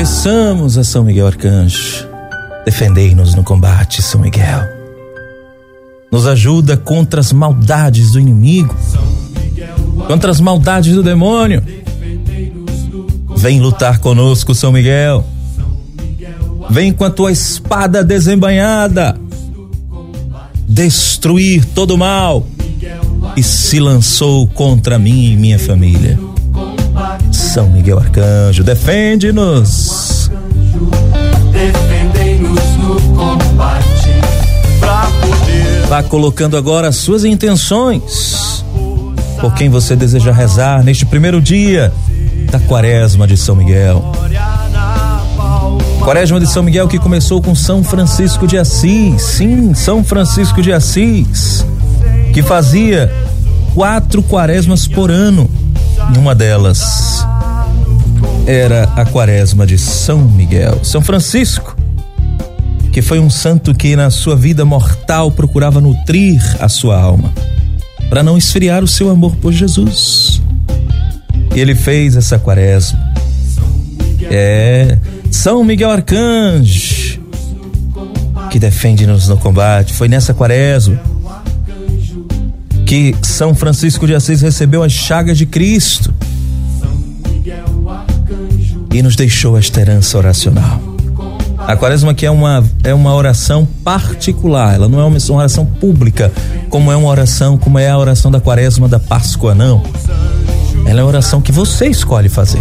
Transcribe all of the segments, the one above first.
Peçamos a São Miguel Arcanjo, defendei-nos no combate, São Miguel. Nos ajuda contra as maldades do inimigo, contra as maldades do demônio. Vem lutar conosco, São Miguel. Vem com a tua espada desembanhada destruir todo o mal e se lançou contra mim e minha família. São Miguel Arcanjo, defende-nos. Defendei-nos no combate. Poder... Vá colocando agora as suas intenções. Por quem você deseja rezar neste primeiro dia da quaresma de São Miguel. Quaresma de São Miguel que começou com São Francisco de Assis. Sim, São Francisco de Assis. Que fazia quatro quaresmas por ano. E uma delas era a quaresma de São Miguel. São Francisco, que foi um santo que na sua vida mortal procurava nutrir a sua alma, para não esfriar o seu amor por Jesus. E ele fez essa quaresma. É, São Miguel Arcanjo, que defende-nos no combate. Foi nessa quaresma que São Francisco de Assis recebeu as chagas de Cristo e nos deixou esta herança oracional. A quaresma que é uma, é uma oração particular, ela não é uma oração pública, como é uma oração, como é a oração da quaresma da Páscoa, não. Ela é a oração que você escolhe fazer.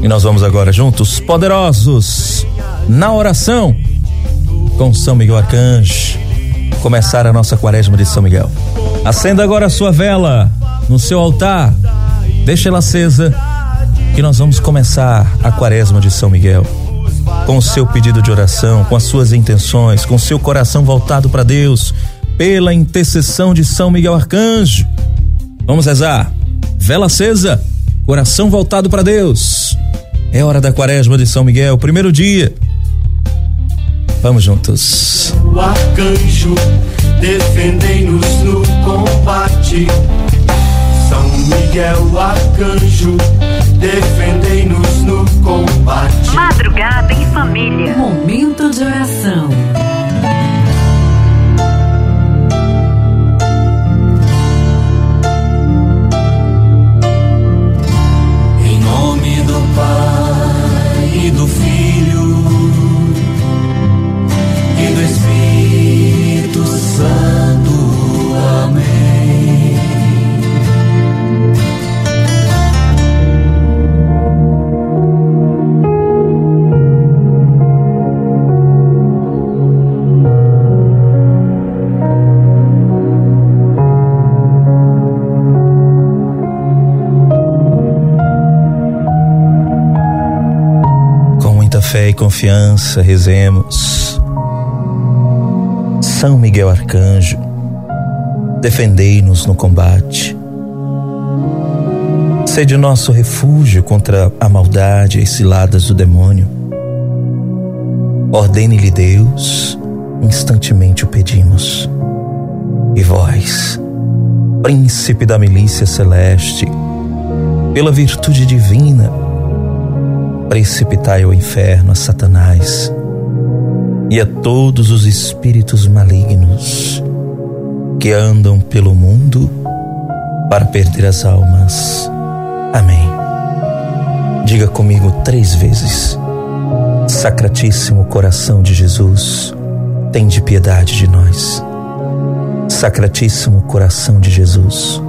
E nós vamos agora juntos, poderosos, na oração, com São Miguel Arcanjo, começar a nossa quaresma de São Miguel. Acenda agora a sua vela no seu altar, deixa ela acesa que nós vamos começar a quaresma de São Miguel. Com o seu pedido de oração, com as suas intenções, com o seu coração voltado para Deus, pela intercessão de São Miguel Arcanjo. Vamos rezar. Vela acesa, coração voltado para Deus. É hora da quaresma de São Miguel, primeiro dia. Vamos juntos. O arcanjo, defendei-nos no combate. São Miguel Arcanjo defendei-nos no combate. Madrugada em família. Momento de oração. Em nome do Pai e do Filho fé e confiança, rezemos. São Miguel Arcanjo, defendei-nos no combate. Sede nosso refúgio contra a maldade e ciladas do demônio. Ordene-lhe Deus, instantemente o pedimos. E vós, príncipe da milícia celeste, pela virtude divina, precipitai ao inferno a Satanás e a todos os espíritos malignos que andam pelo mundo para perder as almas. Amém. Diga comigo três vezes: Sacratíssimo coração de Jesus, tem de piedade de nós. Sacratíssimo coração de Jesus,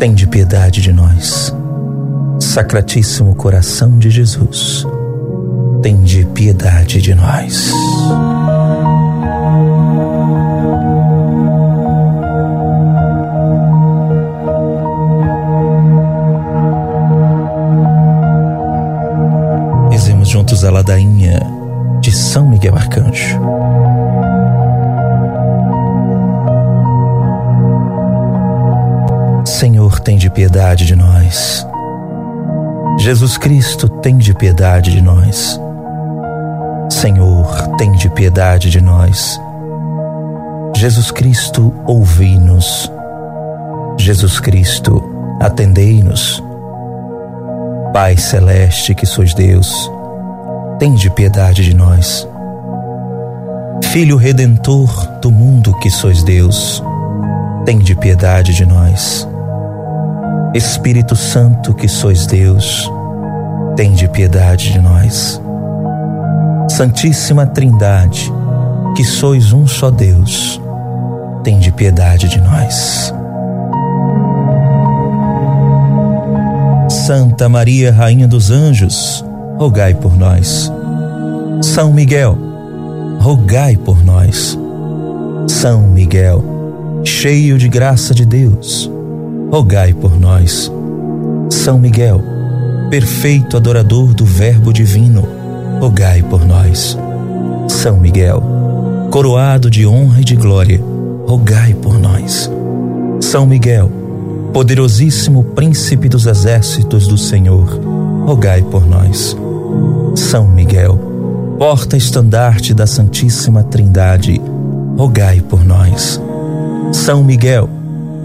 tem de piedade de nós. Sacratíssimo coração de Jesus, tem de piedade de nós. Rezemos juntos a ladainha de São Miguel Arcanjo. Senhor, tem de piedade de nós. Jesus Cristo, tem de piedade de nós. Senhor, tem de piedade de nós. Jesus Cristo, ouvi-nos. Jesus Cristo, atendei-nos. Pai celeste que sois Deus, tende piedade de nós. Filho redentor do mundo que sois Deus, tende piedade de nós. Espírito Santo que sois Deus, tende piedade de nós. Santíssima Trindade, que sois um só Deus, tende piedade de nós. Santa Maria, Rainha dos Anjos, rogai por nós. São Miguel, rogai por nós. São Miguel, cheio de graça de Deus, rogai por nós. São Miguel, perfeito adorador do Verbo Divino, rogai por nós. São Miguel, coroado de honra e de glória, rogai por nós. São Miguel, poderosíssimo príncipe dos exércitos do Senhor, rogai por nós. São Miguel, porta-estandarte da Santíssima Trindade, rogai por nós. São Miguel,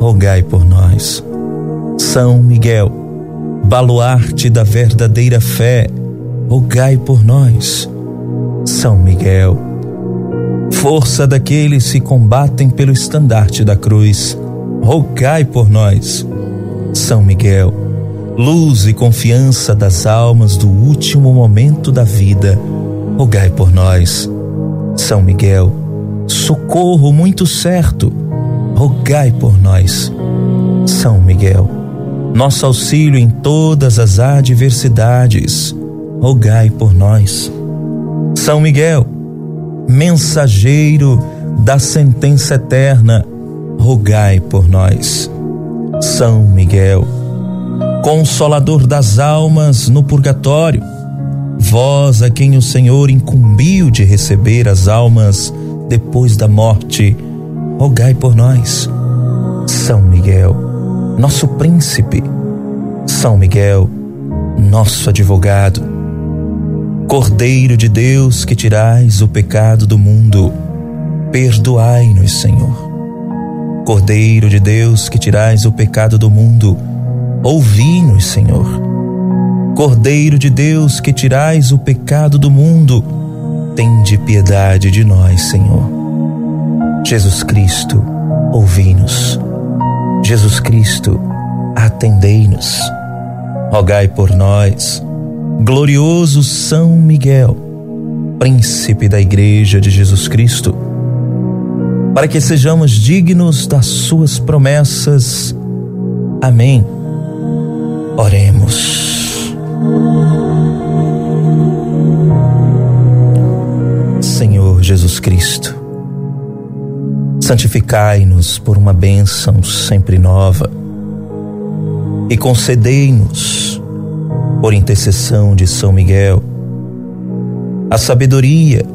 rogai por nós. São Miguel, baluarte da verdadeira fé, rogai por nós. São Miguel, força daqueles que combatem pelo estandarte da cruz, rogai por nós. São Miguel, luz e confiança das almas do último momento da vida, rogai por nós. São Miguel, socorro muito certo, rogai por nós. São Miguel, nosso auxílio em todas as adversidades, rogai por nós. São Miguel, mensageiro da sentença eterna, rogai por nós. São Miguel, consolador das almas no purgatório, vós a quem o Senhor incumbiu de receber as almas depois da morte, rogai por nós. São Miguel, nosso príncipe, São Miguel, nosso advogado, Cordeiro de Deus que tirais o pecado do mundo, perdoai-nos, Senhor. Cordeiro de Deus que tirais o pecado do mundo, ouvi-nos, Senhor. Cordeiro de Deus que tirais o pecado do mundo, tende piedade de nós, Senhor. Jesus Cristo, ouvi-nos. Jesus Cristo, atendei-nos. Rogai por nós glorioso São Miguel, príncipe da Igreja de Jesus Cristo, para que sejamos dignos das suas promessas. Amém. Oremos. Senhor Jesus Cristo, santificai-nos por uma bênção sempre nova e concedei-nos por intercessão de São Miguel, a sabedoria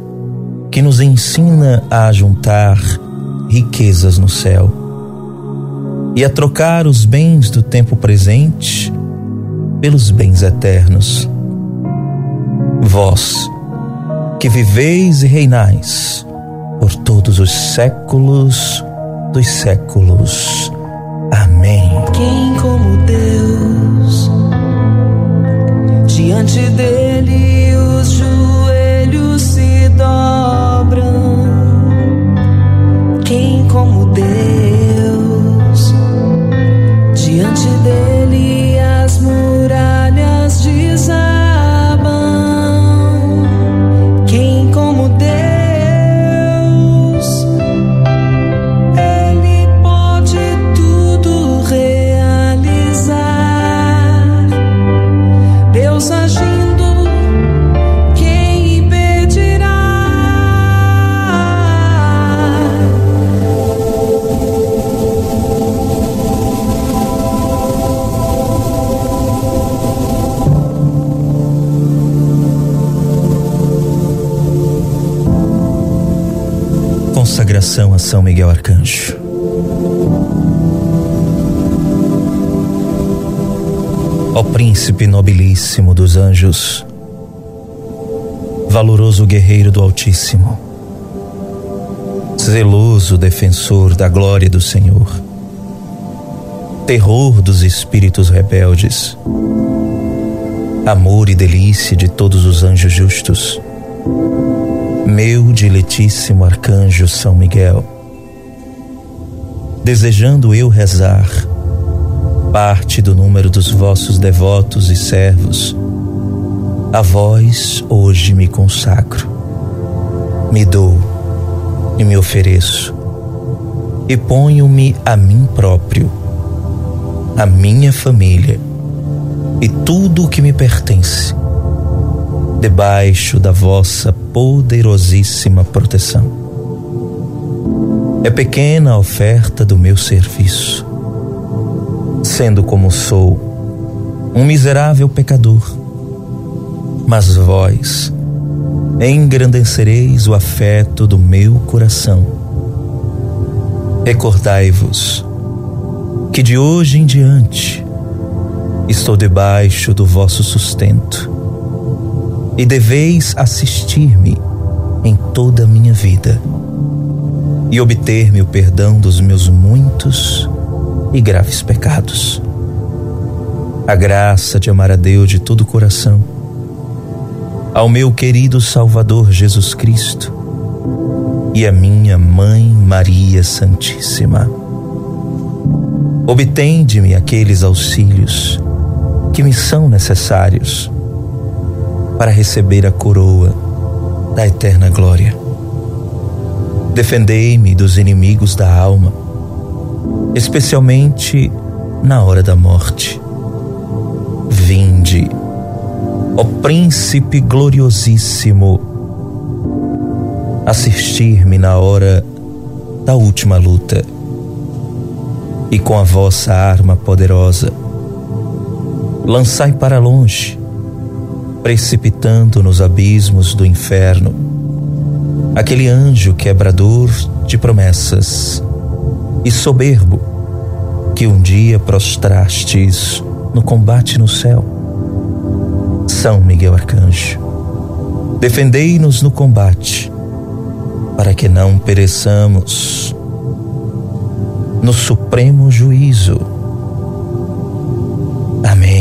que nos ensina a juntar riquezas no céu e a trocar os bens do tempo presente pelos bens eternos. Vós, que viveis e reinais por todos os séculos dos séculos. Amém. Quem como Deus Diante dele os joelhos se dobram. Quem como Deus? Consagração a São Miguel Arcanjo. Ó príncipe nobilíssimo dos anjos, valoroso guerreiro do Altíssimo, zeloso defensor da glória do Senhor, terror dos espíritos rebeldes, amor e delícia de todos os anjos justos, meu diletíssimo arcanjo São Miguel, desejando eu rezar parte do número dos vossos devotos e servos, a vós hoje me consagro, me dou e me ofereço, e ponho-me a mim próprio, a minha família e tudo o que me pertence, debaixo da vossa poderosíssima proteção. É pequena a oferta do meu serviço, sendo como sou, um miserável pecador, mas vós engrandecereis o afeto do meu coração. Recordai-vos que de hoje em diante estou debaixo do vosso sustento e deveis assistir-me em toda a minha vida e obter-me o perdão dos meus muitos e graves pecados. A graça de amar a Deus de todo o coração, ao meu querido Salvador Jesus Cristo e a minha Mãe Maria Santíssima. Obtende-me aqueles auxílios que me são necessários para receber a coroa da eterna glória. Defendei-me dos inimigos da alma, especialmente na hora da morte. Vinde, ó Príncipe gloriosíssimo, assistir-me na hora da última luta e com a vossa arma poderosa lançai para longe, precipitando nos abismos do inferno, aquele anjo quebrador de promessas e soberbo que um dia prostrastes no combate no céu. São Miguel Arcanjo, defendei-nos no combate, para que não pereçamos no supremo juízo. Amém.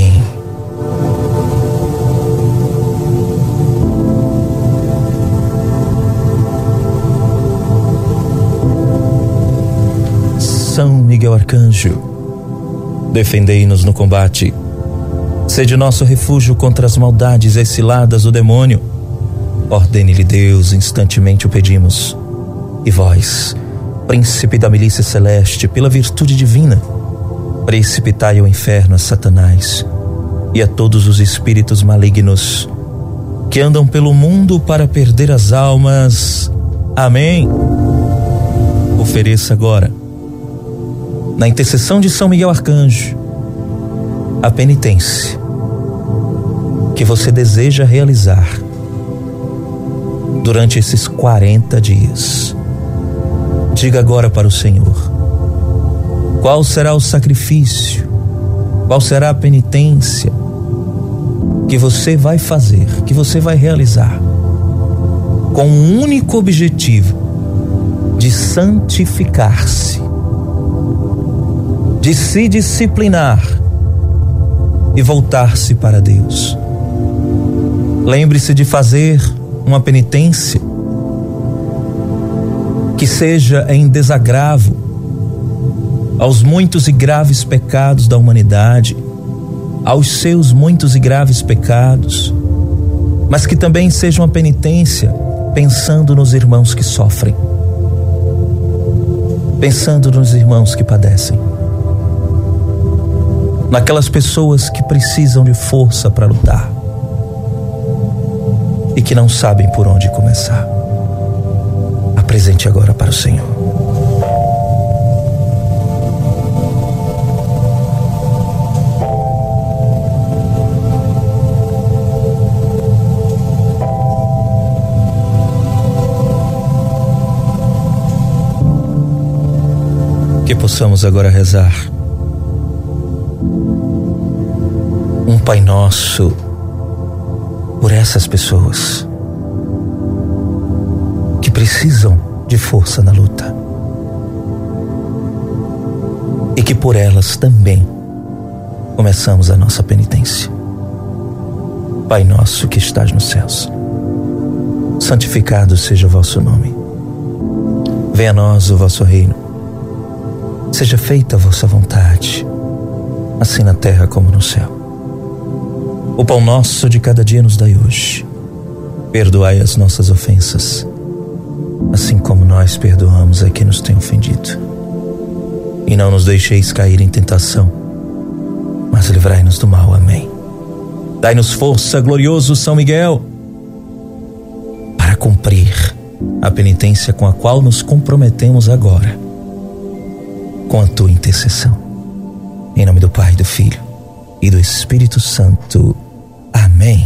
Miguel Arcanjo, defendei-nos no combate. Sede nosso refúgio contra as maldades e ciladas do demônio. Ordene-lhe Deus, instantemente o pedimos. E vós, príncipe da milícia celeste, pela virtude divina, precipitai ao inferno a Satanás e a todos os espíritos malignos que andam pelo mundo para perder as almas. Amém. Ofereça agora na intercessão de São Miguel Arcanjo, a penitência que você deseja realizar durante esses 40 dias. Diga agora para o Senhor: qual será o sacrifício, qual será a penitência que você vai fazer, que você vai realizar, com o um único objetivo de santificar-se de se disciplinar e voltar-se para Deus. Lembre-se de fazer uma penitência que seja em desagravo aos muitos e graves pecados da humanidade, aos seus muitos e graves pecados, mas que também seja uma penitência pensando nos irmãos que sofrem, pensando nos irmãos que padecem naquelas pessoas que precisam de força para lutar e que não sabem por onde começar. Apresente agora para o Senhor. possamos agora rezar Pai Nosso por essas pessoas que precisam de força na luta e que por elas também começamos a nossa penitência. Pai nosso que estás nos céus, santificado seja o vosso nome. Venha a nós o vosso reino. Seja feita a vossa vontade, assim na terra como no céu. O pão nosso de cada dia nos dai hoje. Perdoai as nossas ofensas, assim como nós perdoamos a quem nos tem ofendido. E não nos deixeis cair em tentação, mas livrai-nos do mal. Amém. Dai-nos força, glorioso São Miguel, para cumprir a penitência com a qual nos comprometemos agora, com a tua intercessão. Em nome do Pai, do Filho e do Espírito Santo. Amém.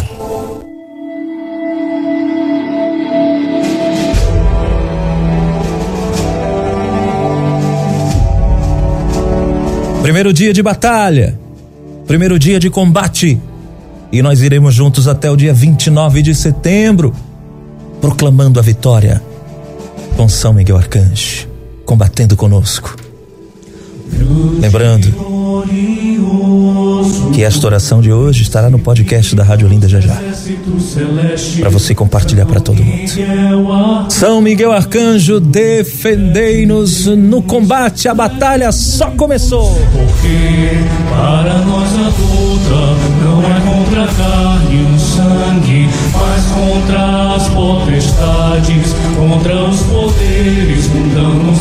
Primeiro dia de batalha, primeiro dia de combate, e nós iremos juntos até o dia 29 de setembro, proclamando a vitória com São Miguel Arcanjo, combatendo conosco. Lembrando que esta oração de hoje estará no podcast da Rádio Linda já já, para você compartilhar para todo mundo. São Miguel Arcanjo, defendei-nos no combate, a batalha só começou. Porque para nós a luta não é contra a carne e o sangue, mas contra as potestades, contra os poderes mundanos